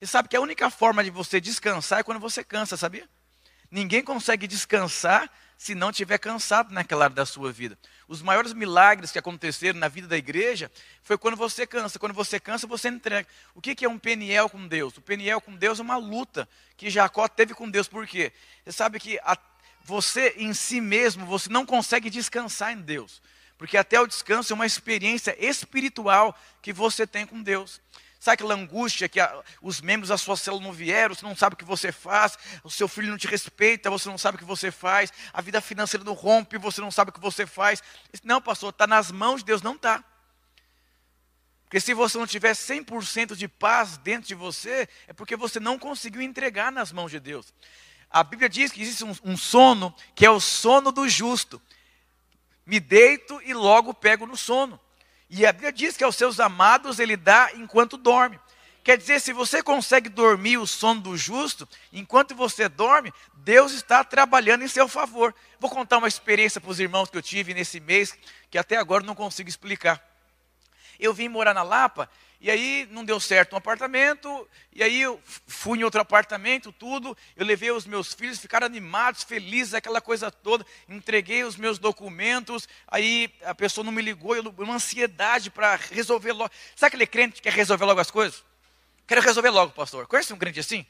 Você sabe que a única forma de você descansar é quando você cansa, sabia? Ninguém consegue descansar se não tiver cansado naquela área da sua vida. Os maiores milagres que aconteceram na vida da igreja foi quando você cansa. Quando você cansa, você entrega. O que é um peniel com Deus? O peniel com Deus é uma luta que Jacó teve com Deus. Por quê? Você sabe que a, você em si mesmo, você não consegue descansar em Deus. Porque até o descanso é uma experiência espiritual que você tem com Deus. Sabe aquela angústia que a, os membros da sua célula não vieram, você não sabe o que você faz, o seu filho não te respeita, você não sabe o que você faz, a vida financeira não rompe, você não sabe o que você faz. Não, pastor, está nas mãos de Deus, não está. Porque se você não tiver 100% de paz dentro de você, é porque você não conseguiu entregar nas mãos de Deus. A Bíblia diz que existe um, um sono que é o sono do justo. Me deito e logo pego no sono. E a Bíblia diz que aos seus amados ele dá enquanto dorme. Quer dizer, se você consegue dormir o sono do justo, enquanto você dorme, Deus está trabalhando em seu favor. Vou contar uma experiência para os irmãos que eu tive nesse mês, que até agora não consigo explicar. Eu vim morar na Lapa e aí não deu certo um apartamento, e aí eu fui em outro apartamento, tudo. Eu levei os meus filhos, ficaram animados, felizes, aquela coisa toda. Entreguei os meus documentos, aí a pessoa não me ligou, eu, uma ansiedade para resolver logo. Sabe aquele crente que quer resolver logo as coisas? Quero resolver logo, pastor. Conhece um crente assim?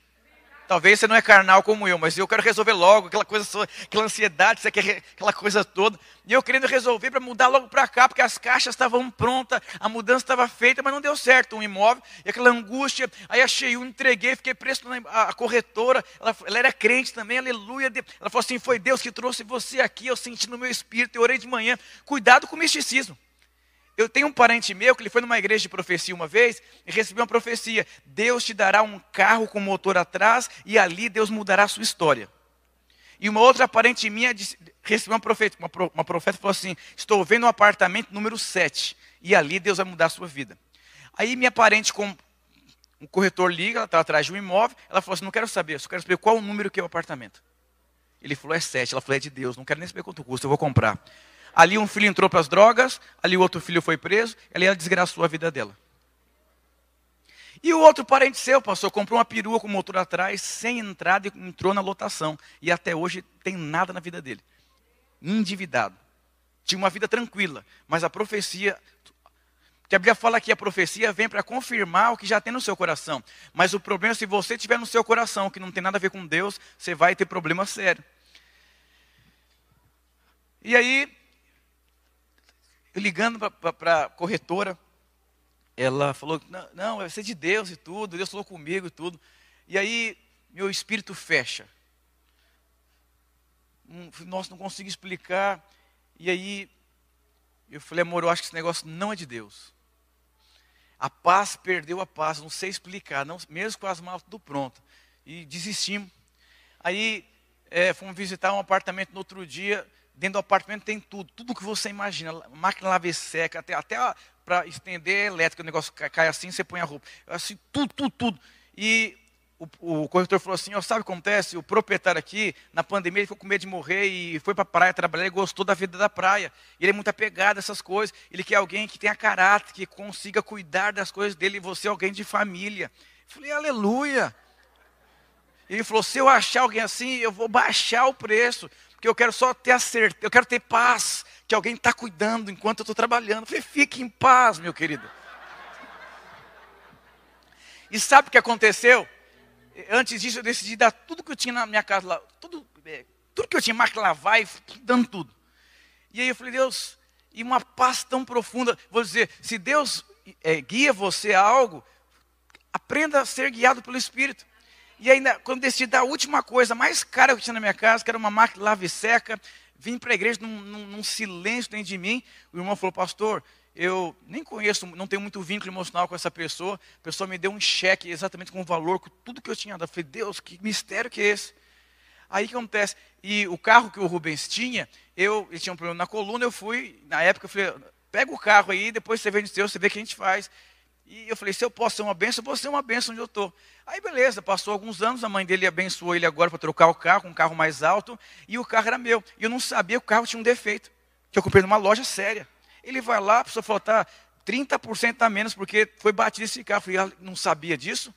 Talvez você não é carnal como eu, mas eu quero resolver logo, aquela coisa, aquela ansiedade, aquela coisa toda. E eu querendo resolver para mudar logo para cá, porque as caixas estavam prontas, a mudança estava feita, mas não deu certo um imóvel, e aquela angústia. Aí achei um, entreguei, fiquei preso na a, corretora, ela, ela, era crente também, aleluia. Ela falou assim: foi Deus que trouxe você aqui, eu senti no meu espírito, eu orei de manhã. Cuidado com o misticismo. Eu tenho um parente meu que ele foi numa igreja de profecia uma vez e recebeu uma profecia: Deus te dará um carro com motor atrás e ali Deus mudará a sua história. E uma outra parente minha recebeu uma profeta, uma profeta falou assim: Estou vendo um apartamento número 7 e ali Deus vai mudar a sua vida. Aí minha parente com um corretor liga, ela está atrás de um imóvel, ela falou assim: Não quero saber, só quero saber qual o número que é o apartamento. Ele falou: É 7. Ela falou: É de Deus, não quero nem saber quanto custa, eu vou comprar. Ali um filho entrou para as drogas, ali o outro filho foi preso, ali ela desgraçou a vida dela. E o outro parente seu, pastor, comprou uma perua com motor atrás, sem entrada e entrou na lotação. E até hoje tem nada na vida dele. Endividado. Tinha uma vida tranquila, mas a profecia que a Bíblia fala que a profecia vem para confirmar o que já tem no seu coração. Mas o problema é se você tiver no seu coração que não tem nada a ver com Deus, você vai ter problema sério. E aí, ligando para a corretora, ela falou, não, não, vai ser de Deus e tudo, Deus falou comigo e tudo. E aí, meu espírito fecha. Nossa, não consigo explicar. E aí, eu falei, amor, eu acho que esse negócio não é de Deus. A paz perdeu a paz, não sei explicar, não, mesmo com as malas tudo pronto. E desistimos. Aí, é, fomos visitar um apartamento no outro dia, Dentro do apartamento tem tudo, tudo que você imagina, máquina lavar seca, até, até para estender elétrica, o negócio cai assim, você põe a roupa. Assim, tudo, tudo, tudo. E o, o corretor falou assim, oh, sabe o que acontece? O proprietário aqui, na pandemia, ele ficou com medo de morrer e foi para a praia trabalhar e gostou da vida da praia. Ele é muito apegado a essas coisas. Ele quer alguém que tenha caráter, que consiga cuidar das coisas dele e você é alguém de família. Eu falei, aleluia. Ele falou, se eu achar alguém assim, eu vou baixar o preço porque eu quero só ter a certeza, eu quero ter paz, que alguém está cuidando enquanto eu estou trabalhando. Eu falei, fique em paz, meu querido. E sabe o que aconteceu? Antes disso, eu decidi dar tudo que eu tinha na minha casa lá, tudo, é, tudo que eu tinha, máquina lavar e dando tudo. E aí eu falei, Deus, e uma paz tão profunda. Vou dizer, se Deus é, guia você a algo, aprenda a ser guiado pelo Espírito. E ainda, quando decidi dar a última coisa mais cara que tinha na minha casa, que era uma máquina lave seca, vim para a igreja num, num, num, silêncio dentro de mim. O irmão falou, pastor, eu nem conheço, não tenho muito vínculo emocional com essa pessoa. A pessoa me deu um cheque exatamente com o valor, com tudo que eu tinha. Eu falei, Deus, que mistério que é esse? Aí o que acontece? E o carro que o Rubens tinha, eu, ele tinha um problema na coluna, eu fui, na época eu falei, pega o carro aí, depois você vende o seu, você vê o que a gente faz. E eu falei, se eu posso ser uma benção, vou ser uma benção onde eu estou. Aí beleza, passou alguns anos, a mãe dele abençoou ele agora para trocar o carro, um carro mais alto, e o carro era meu. E eu não sabia que o carro tinha um defeito, que eu comprei numa loja séria. Ele vai lá, precisa faltar 30% a menos, porque foi batido esse carro. Eu falei, ah, não sabia disso?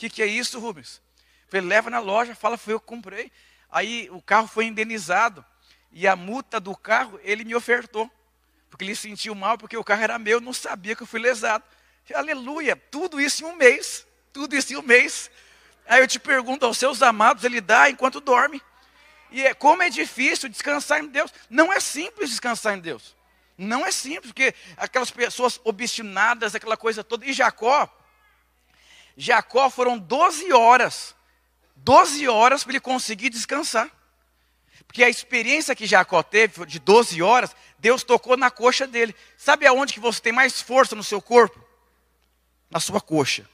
que, que é isso, Rubens? Falei, leva na loja, fala, foi eu que comprei. Aí o carro foi indenizado. E a multa do carro, ele me ofertou. Porque ele sentiu mal, porque o carro era meu, não sabia que eu fui lesado. Aleluia, tudo isso em um mês. Tudo isso em um mês. Aí eu te pergunto, aos seus amados ele dá enquanto dorme. E é, como é difícil descansar em Deus. Não é simples descansar em Deus. Não é simples, porque aquelas pessoas obstinadas, aquela coisa toda. E Jacó, Jacó foram 12 horas 12 horas para ele conseguir descansar. Porque a experiência que Jacó teve de 12 horas, Deus tocou na coxa dele. Sabe aonde que você tem mais força no seu corpo? Na sua coxa.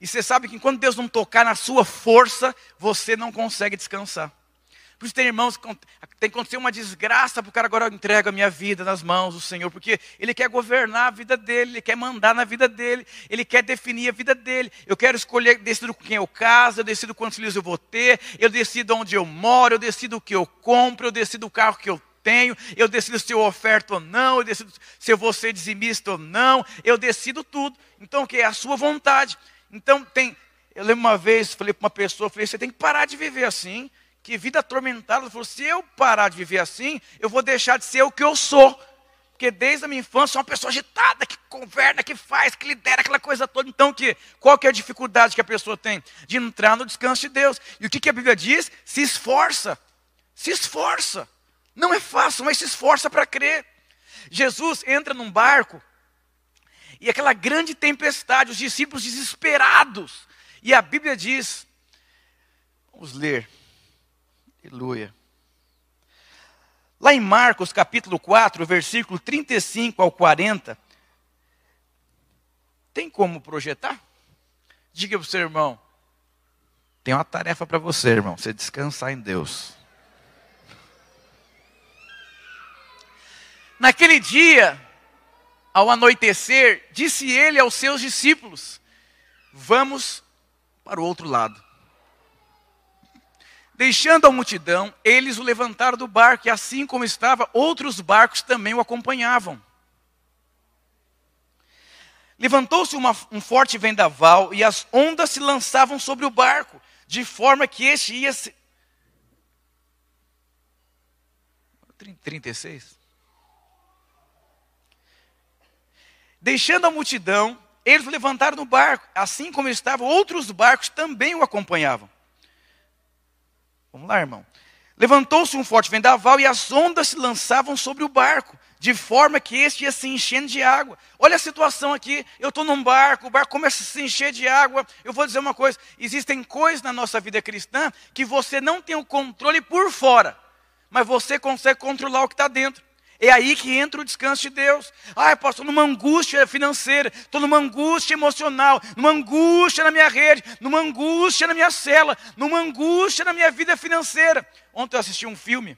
E você sabe que quando Deus não tocar na sua força, você não consegue descansar. Por isso tem irmãos tem que acontecer uma desgraça para o cara agora entrega a minha vida nas mãos do Senhor, porque ele quer governar a vida dele, ele quer mandar na vida dele, ele quer definir a vida dele. Eu quero escolher, decido com quem eu caso, eu decido quantos filhos eu vou ter, eu decido onde eu moro, eu decido o que eu compro, eu decido o carro que eu tenho, eu decido se eu oferto ou não, eu decido se eu vou ser dizimista ou não, eu decido tudo. Então, o que é a sua vontade. Então, tem, eu lembro uma vez, falei para uma pessoa, falei, você tem que parar de viver assim que vida atormentada. Ele falou: se eu parar de viver assim, eu vou deixar de ser o que eu sou. Porque desde a minha infância sou uma pessoa agitada, que governa, que faz, que lidera aquela coisa toda. Então, que, qual que é a dificuldade que a pessoa tem? De entrar no descanso de Deus. E o que, que a Bíblia diz? Se esforça. Se esforça. Não é fácil, mas se esforça para crer. Jesus entra num barco e aquela grande tempestade, os discípulos desesperados. E a Bíblia diz, vamos ler, Aleluia. Lá em Marcos capítulo 4, versículo 35 ao 40, tem como projetar? Diga para o seu irmão, tem uma tarefa para você, irmão, você descansar em Deus. Naquele dia, ao anoitecer, disse ele aos seus discípulos: Vamos para o outro lado. Deixando a multidão, eles o levantaram do barco, e assim como estava, outros barcos também o acompanhavam. Levantou-se um forte vendaval, e as ondas se lançavam sobre o barco, de forma que este ia se. 36. Deixando a multidão, eles levantaram no barco, assim como estavam, outros barcos também o acompanhavam. Vamos lá, irmão. Levantou-se um forte vendaval e as ondas se lançavam sobre o barco, de forma que este ia se enchendo de água. Olha a situação aqui, eu estou num barco, o barco começa a se encher de água. Eu vou dizer uma coisa: existem coisas na nossa vida cristã que você não tem o controle por fora, mas você consegue controlar o que está dentro. É aí que entra o descanso de Deus. Ah, pastor, numa angústia financeira, estou numa angústia emocional, numa angústia na minha rede, numa angústia na minha cela, numa angústia na minha vida financeira. Ontem eu assisti um filme,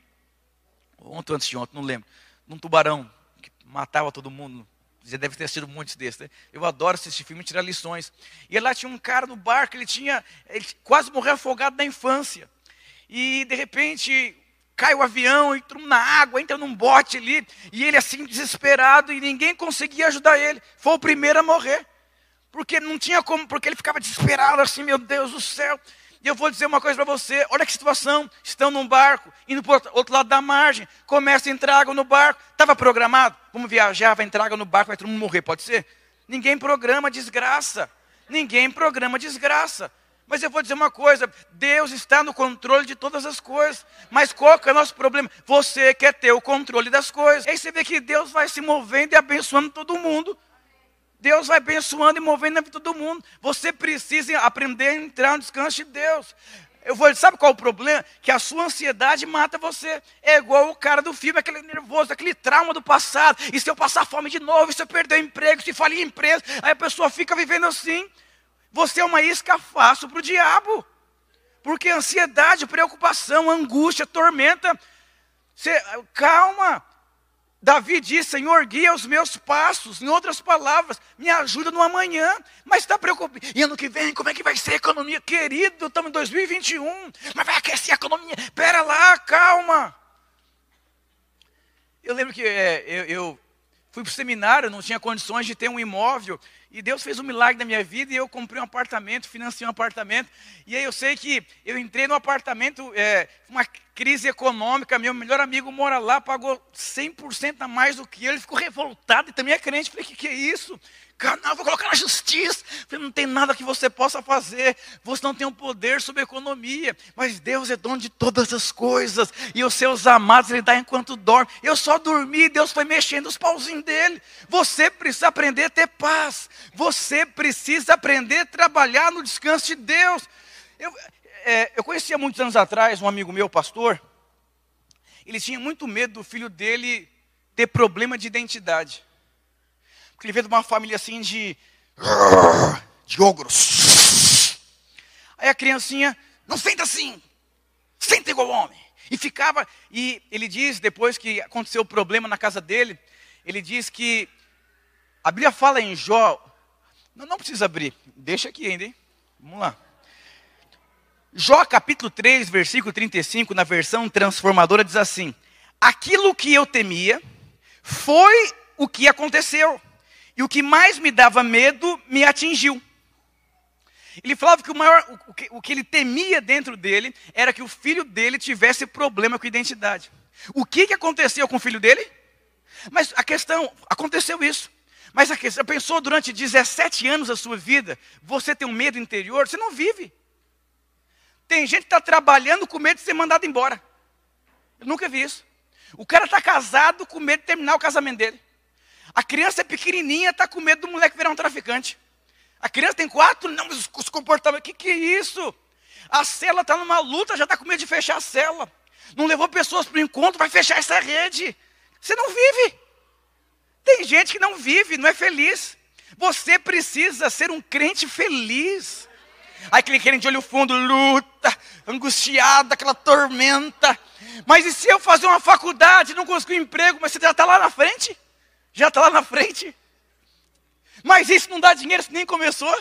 ontem antes de ontem, não lembro, num tubarão que matava todo mundo. Já deve ter sido muitos desses. Né? Eu adoro assistir filme e tirar lições. E lá tinha um cara no barco, ele tinha, ele quase morreu afogado na infância. E de repente cai o avião, entrou na água, entra num bote ali, e ele assim desesperado, e ninguém conseguia ajudar ele. Foi o primeiro a morrer. Porque não tinha como, porque ele ficava desesperado assim, meu Deus do céu. E eu vou dizer uma coisa para você: olha que situação. Estão num barco, indo para o outro lado da margem, começa a entrar água no barco. Estava programado? Vamos viajar, vai entrar água no barco, vai todo mundo morrer, pode ser? Ninguém programa desgraça. Ninguém programa desgraça. Mas eu vou dizer uma coisa: Deus está no controle de todas as coisas. Mas qual que é o nosso problema? Você quer ter o controle das coisas. Aí você vê que Deus vai se movendo e abençoando todo mundo. Deus vai abençoando e movendo a vida de todo mundo. Você precisa aprender a entrar no descanso de Deus. Eu vou, sabe qual é o problema? Que a sua ansiedade mata você. É igual o cara do filme, aquele nervoso, aquele trauma do passado. E se eu passar fome de novo, e se eu perder o emprego, se falir a empresa, aí a pessoa fica vivendo assim. Você é uma isca fácil para o diabo. Porque ansiedade, preocupação, angústia, tormenta. Você, calma. Davi diz: Senhor, guia os meus passos. Em outras palavras, me ajuda no amanhã. Mas está preocupado. E ano que vem, como é que vai ser a economia? Querido, estamos em 2021. Mas vai aquecer a economia. Pera lá, calma. Eu lembro que é, eu, eu fui para o seminário, não tinha condições de ter um imóvel. E Deus fez um milagre na minha vida e eu comprei um apartamento, financei um apartamento. E aí eu sei que eu entrei no apartamento, é, uma crise econômica, meu melhor amigo mora lá, pagou 100% a mais do que ele, ficou revoltado e também é crente. Falei, o que, que é isso? Canal, vou colocar na justiça. Não tem nada que você possa fazer. Você não tem o um poder sobre a economia. Mas Deus é dono de todas as coisas. E os seus amados Ele dá enquanto dorme. Eu só dormi, Deus foi mexendo os pauzinhos dele. Você precisa aprender a ter paz. Você precisa aprender a trabalhar no descanso de Deus. Eu, é, eu conhecia muitos anos atrás um amigo meu, pastor. Ele tinha muito medo do filho dele ter problema de identidade. Ele veio de uma família assim de. de ogros. Aí a criancinha, não senta assim, senta igual homem. E ficava, e ele diz, depois que aconteceu o problema na casa dele, ele diz que a Bíblia fala em Jó. Não, não precisa abrir, deixa aqui ainda, hein? Vamos lá. Jó capítulo 3, versículo 35, na versão transformadora, diz assim: Aquilo que eu temia foi o que aconteceu. E o que mais me dava medo me atingiu. Ele falava que o maior, o que, o que ele temia dentro dele era que o filho dele tivesse problema com identidade. O que, que aconteceu com o filho dele? Mas a questão, aconteceu isso. Mas a questão, pensou durante 17 anos da sua vida, você tem um medo interior, você não vive. Tem gente que está trabalhando com medo de ser mandado embora. Eu nunca vi isso. O cara está casado com medo de terminar o casamento dele. A criança é pequenininha, está com medo do moleque virar um traficante. A criança tem quatro, não, mas os comportamentos, o que, que é isso? A cela está numa luta, já está com medo de fechar a cela. Não levou pessoas para o encontro, vai fechar essa rede. Você não vive. Tem gente que não vive, não é feliz. Você precisa ser um crente feliz. Aí aquele crente de olho fundo, luta, angustiado, aquela tormenta. Mas e se eu fazer uma faculdade, não conseguir um emprego, mas você já está lá na frente? Já está lá na frente. Mas isso não dá dinheiro, isso nem começou.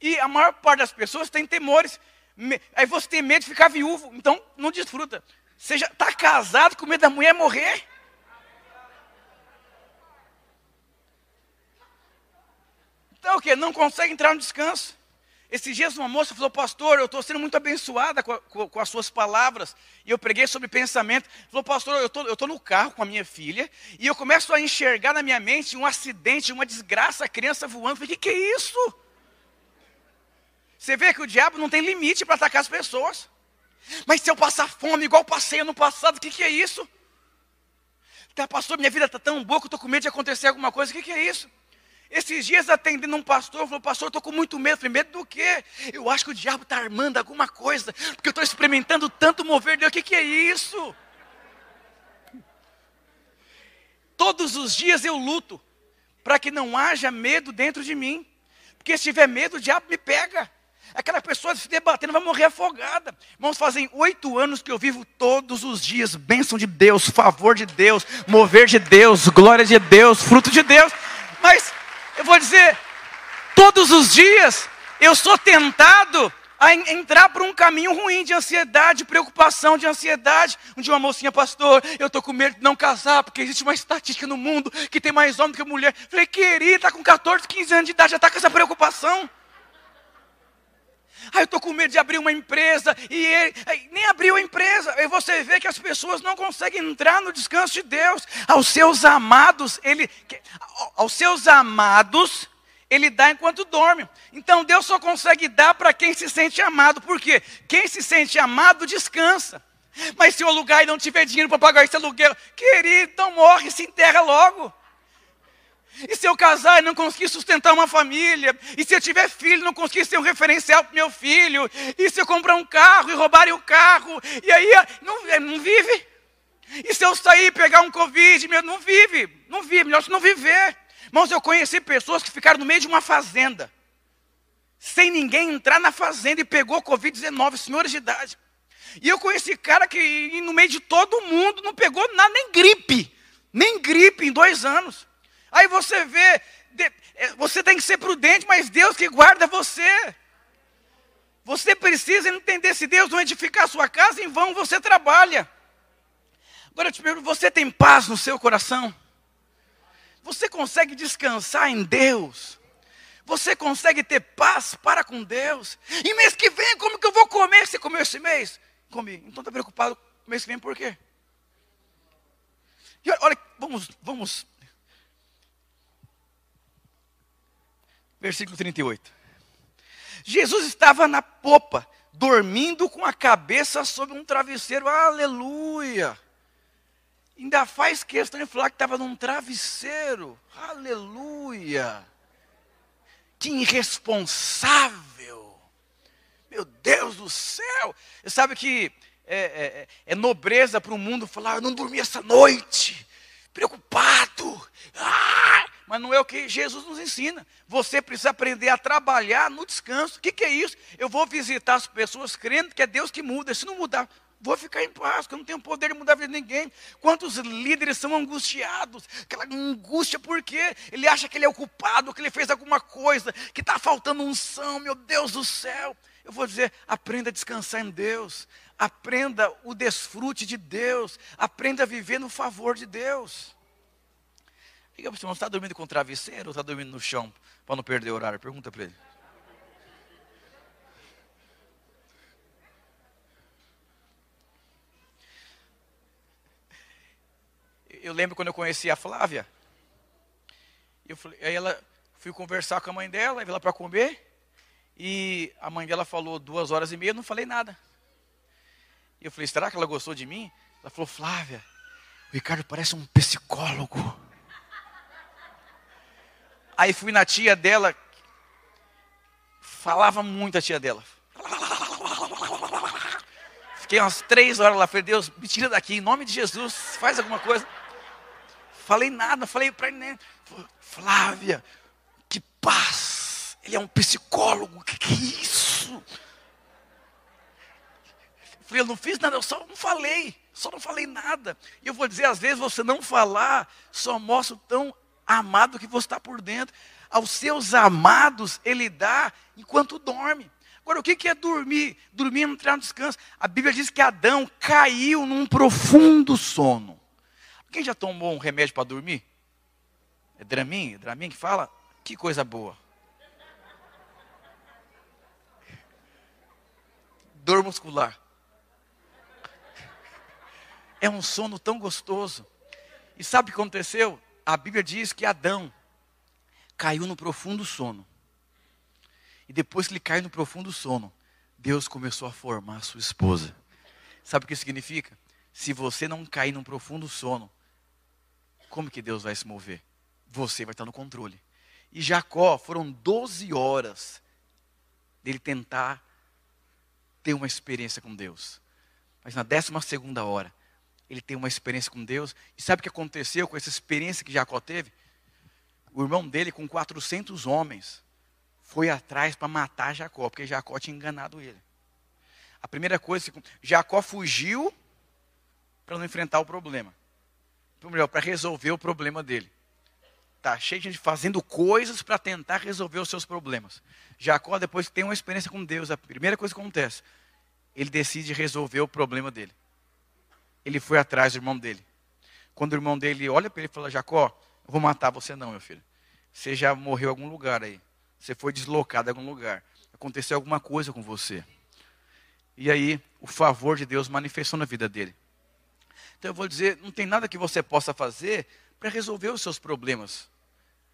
E a maior parte das pessoas tem temores. Aí você tem medo de ficar viúvo, então não desfruta. Você já está casado com medo da mulher morrer. Então o que? Não consegue entrar no descanso. Esses dias uma moça falou, pastor, eu estou sendo muito abençoada com, a, com, as suas palavras. E eu preguei sobre pensamento. Falou, pastor, eu tô, estou no carro com a minha filha. E eu começo a enxergar na minha mente um acidente, uma desgraça, a criança voando. Eu falei, o que, que é isso? Você vê que o diabo não tem limite para atacar as pessoas. Mas se eu passar fome, igual passei ano passado, o que, que é isso? Tá, pastor, minha vida está tão boa que eu estou com medo de acontecer alguma coisa. O que, que é isso? Esses dias atendendo um pastor, falou, pastor, eu estou com muito medo. Falei, medo do quê? Eu acho que o diabo está armando alguma coisa, porque eu estou experimentando tanto mover Deus. O que, que é isso? Todos os dias eu luto para que não haja medo dentro de mim. Porque se tiver medo, o diabo me pega. Aquela pessoa se debatendo vai morrer afogada. Irmãos, fazem oito anos que eu vivo todos os dias. Bênção de Deus, favor de Deus, mover de Deus, glória de Deus, fruto de Deus. Mas eu vou dizer, todos os dias eu sou tentado a entrar por um caminho ruim de ansiedade, preocupação, de ansiedade. Um dia uma mocinha, pastor, eu estou com medo de não casar, porque existe uma estatística no mundo que tem mais homem do que mulher. Falei, querida, está com 14, 15 anos de idade, já está com essa preocupação. Aí eu estou com medo de abrir uma empresa, e ele, nem abriu a empresa. E você vê que as pessoas não conseguem entrar no descanso de Deus. Aos seus amados, ele, aos seus amados, ele dá enquanto dorme. Então Deus só consegue dar para quem se sente amado. Por quê? Quem se sente amado descansa. Mas se o alugar e não tiver dinheiro para pagar esse aluguel, querido, então morre, se enterra logo. E se eu casar e não conseguir sustentar uma família? E se eu tiver filho e não conseguir ser um referencial para meu filho? E se eu comprar um carro e roubarem o carro? E aí não, é, não vive? E se eu sair e pegar um Covid? Não vive, não vive, melhor se não viver. Irmãos, eu conheci pessoas que ficaram no meio de uma fazenda, sem ninguém entrar na fazenda e pegou Covid-19, senhores de idade. E eu conheci cara que no meio de todo mundo não pegou nada, nem gripe, nem gripe em dois anos. Aí você vê, é, você tem que ser prudente, mas Deus que guarda você. Você precisa entender, se Deus não edificar a sua casa, em vão você trabalha. Agora eu te pergunto, você tem paz no seu coração? Você consegue descansar em Deus? Você consegue ter paz para com Deus? E mês que vem, como que eu vou comer? Você comeu esse mês? Comi. Então está preocupado mês que vem por quê? E olha, vamos, vamos. Versículo 38. Jesus estava na popa, dormindo com a cabeça sobre um travesseiro. Aleluia! Ainda faz questão de falar que estava num travesseiro. Aleluia! Que irresponsável! Meu Deus do céu! Você sabe que é, é, é nobreza para o mundo falar, eu não dormi essa noite, preocupado. Ah! Mas não é o que Jesus nos ensina. Você precisa aprender a trabalhar no descanso. O que, que é isso? Eu vou visitar as pessoas crendo que é Deus que muda. Se não mudar, vou ficar em paz, porque eu não tenho poder de mudar a vida de ninguém. Quantos líderes são angustiados? Aquela angústia porque ele acha que ele é o culpado, que ele fez alguma coisa, que está faltando unção, meu Deus do céu. Eu vou dizer, aprenda a descansar em Deus, aprenda o desfrute de Deus, aprenda a viver no favor de Deus. Diga para você, você está dormindo com travesseiro ou está dormindo no chão para não perder o horário? Pergunta para ele. Eu lembro quando eu conheci a Flávia, eu falei, aí ela fui conversar com a mãe dela, veio lá para comer, e a mãe dela falou duas horas e meia, não falei nada. E eu falei, será que ela gostou de mim? Ela falou, Flávia, o Ricardo parece um psicólogo. Aí fui na tia dela, falava muito a tia dela. Fiquei umas três horas lá, falei, Deus, me tira daqui, em nome de Jesus, faz alguma coisa. Falei nada, falei para ele, Flávia, que paz, ele é um psicólogo, que que é isso? Eu não fiz nada, eu só não falei, só não falei nada. E eu vou dizer, às vezes você não falar só mostra o tão amado que você está por dentro. Aos seus amados ele dá enquanto dorme. Agora, o que é dormir? Dormir é não entrar no descanso. A Bíblia diz que Adão caiu num profundo sono. Quem já tomou um remédio para dormir? É Dramin? Dramin que fala? Que coisa boa. Dor muscular. É um sono tão gostoso. E sabe o que aconteceu? A Bíblia diz que Adão caiu no profundo sono. E depois que ele caiu no profundo sono, Deus começou a formar a sua esposa. Sabe o que significa? Se você não cair num profundo sono, como que Deus vai se mover? Você vai estar no controle. E Jacó, foram 12 horas dele tentar ter uma experiência com Deus. Mas na décima segunda hora, ele tem uma experiência com Deus. E sabe o que aconteceu com essa experiência que Jacó teve? O irmão dele, com 400 homens, foi atrás para matar Jacó, porque Jacó tinha enganado ele. A primeira coisa, Jacó fugiu para não enfrentar o problema. melhor, para resolver o problema dele. Tá cheio de gente fazendo coisas para tentar resolver os seus problemas. Jacó, depois que tem uma experiência com Deus, a primeira coisa que acontece, ele decide resolver o problema dele ele foi atrás do irmão dele. Quando o irmão dele olha para ele e fala: Jacó, eu vou matar você, não, meu filho. Você já morreu em algum lugar aí. Você foi deslocado em algum lugar. Aconteceu alguma coisa com você. E aí, o favor de Deus manifestou na vida dele. Então eu vou dizer: não tem nada que você possa fazer para resolver os seus problemas.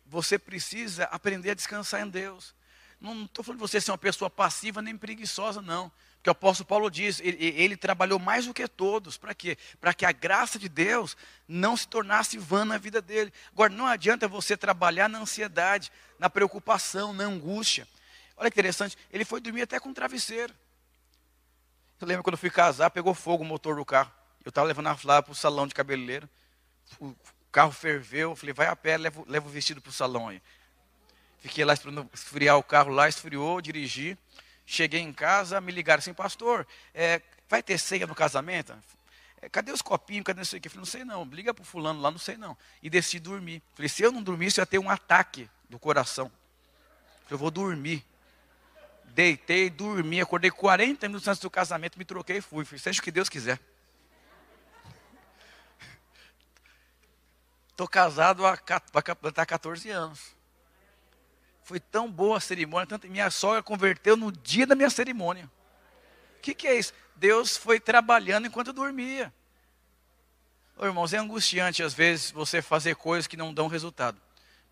Você precisa aprender a descansar em Deus. Não estou falando de você ser uma pessoa passiva nem preguiçosa, não. Porque o apóstolo Paulo diz, ele, ele trabalhou mais do que todos. Para quê? Para que a graça de Deus não se tornasse vã na vida dele. Agora, não adianta você trabalhar na ansiedade, na preocupação, na angústia. Olha que interessante, ele foi dormir até com um travesseiro. Eu lembro quando eu fui casar, pegou fogo o motor do carro. Eu estava levando a Flávia para o salão de cabeleireiro. O carro ferveu, eu falei, vai a pé, leva, leva o vestido para o salão aí. Fiquei lá esperando esfriar o carro lá, esfriou, dirigi. Cheguei em casa, me ligaram assim, pastor, é, vai ter ceia no casamento? É, cadê os copinhos? Cadê isso aqui? Eu falei, não sei não, liga para o fulano lá, não sei não. E decidi dormir. Falei, se eu não dormisse, eu ia ter um ataque do coração. Eu vou dormir. Deitei, dormi, acordei 40 minutos antes do casamento, me troquei e fui. Falei, seja o que Deus quiser. Estou casado há, completar 14 anos. Foi tão boa a cerimônia, tanto minha sogra converteu no dia da minha cerimônia. O que, que é isso? Deus foi trabalhando enquanto dormia. Ô, irmãos, é angustiante às vezes você fazer coisas que não dão resultado.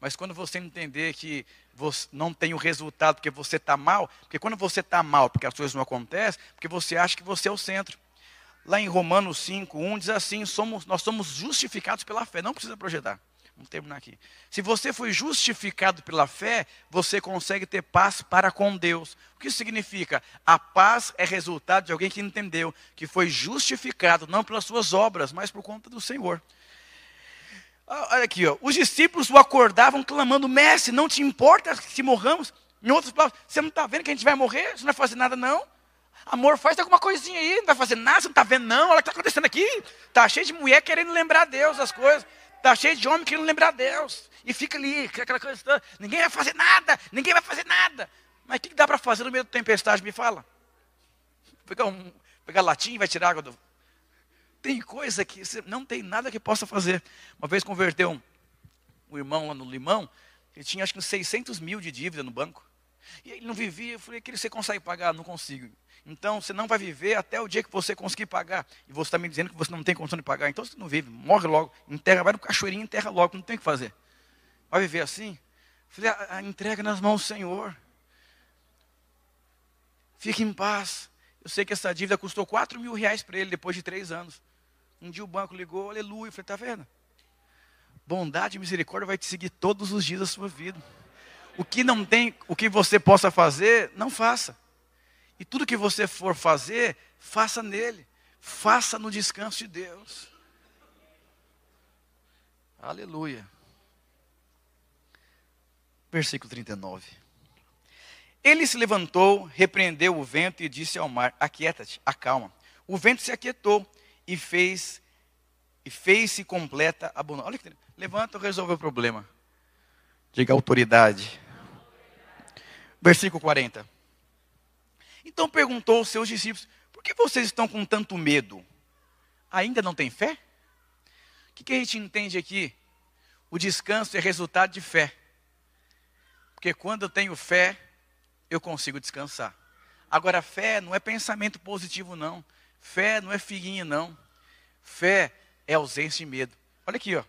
Mas quando você entender que você não tem o resultado porque você está mal, porque quando você está mal porque as coisas não acontecem, porque você acha que você é o centro. Lá em Romanos 5, 1 diz assim: somos, nós somos justificados pela fé. Não precisa projetar. Vamos terminar aqui. Se você foi justificado pela fé, você consegue ter paz para com Deus. O que isso significa? A paz é resultado de alguém que entendeu que foi justificado não pelas suas obras, mas por conta do Senhor. Ah, olha aqui, ó. os discípulos o acordavam clamando: Mestre, não te importa se morramos? Em outras palavras, você não está vendo que a gente vai morrer? Você não vai fazer nada, não? Amor, faz alguma coisinha aí, não vai fazer nada, você não está vendo, não? Olha o que está acontecendo aqui. Está cheio de mulher querendo lembrar Deus as coisas. Está cheio de homem querendo lembrar Deus. E fica ali, aquela coisa. Ninguém vai fazer nada, ninguém vai fazer nada. Mas o que, dá para fazer no meio da tempestade? Me fala. Pegar, um, pegar latim e vai tirar água do. Tem coisa que não tem nada que possa fazer. Uma vez converteu um, um irmão lá no Limão, ele tinha acho que uns 600 mil de dívida no banco. E ele não vivia, eu falei, que você consegue pagar? Não consigo. Então você não vai viver até o dia que você conseguir pagar. E você está me dizendo que você não tem condição de pagar. Então você não vive, morre logo, enterra, vai no cachoeirinho, enterra logo, não tem o que fazer. Vai viver assim? Falei, a, a entrega nas mãos do Senhor. Fique em paz. Eu sei que essa dívida custou 4 mil reais para ele depois de três anos. Um dia o banco ligou, aleluia. Eu falei, está vendo? Bondade e misericórdia vai te seguir todos os dias da sua vida. O que não tem, o que você possa fazer, não faça. E tudo que você for fazer, faça nele. Faça no descanso de Deus. Aleluia. Versículo 39. Ele se levantou, repreendeu o vento e disse ao mar: Aquieta-te, acalma. O vento se aquietou e fez e fez-se completa a bonança. Olha que levanta, resolve o problema. Diga autoridade. Versículo 40. Então perguntou aos seus discípulos: Por que vocês estão com tanto medo? Ainda não tem fé? O que, a gente entende aqui? O descanso é resultado de fé. Porque quando eu tenho fé, eu consigo descansar. Agora, fé não é pensamento positivo, não. Fé não é figuinha, não. Fé é ausência de medo. Olha aqui, ó.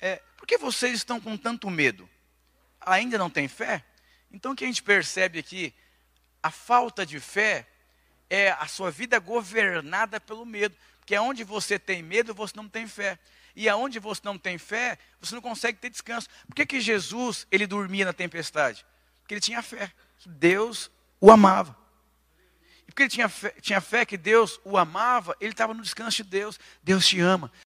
É, por que vocês estão com tanto medo? Ainda não tem fé? Então, o que a gente percebe aqui a falta de fé é a sua vida governada pelo medo. Porque aonde você tem medo, você não tem fé. E aonde você não tem fé, você não consegue ter descanso. Por que, que Jesus ele dormia na tempestade? Porque ele tinha fé. Deus o amava. E porque ele tinha fé, tinha fé que Deus o amava, ele estava no descanso de Deus. Deus te ama.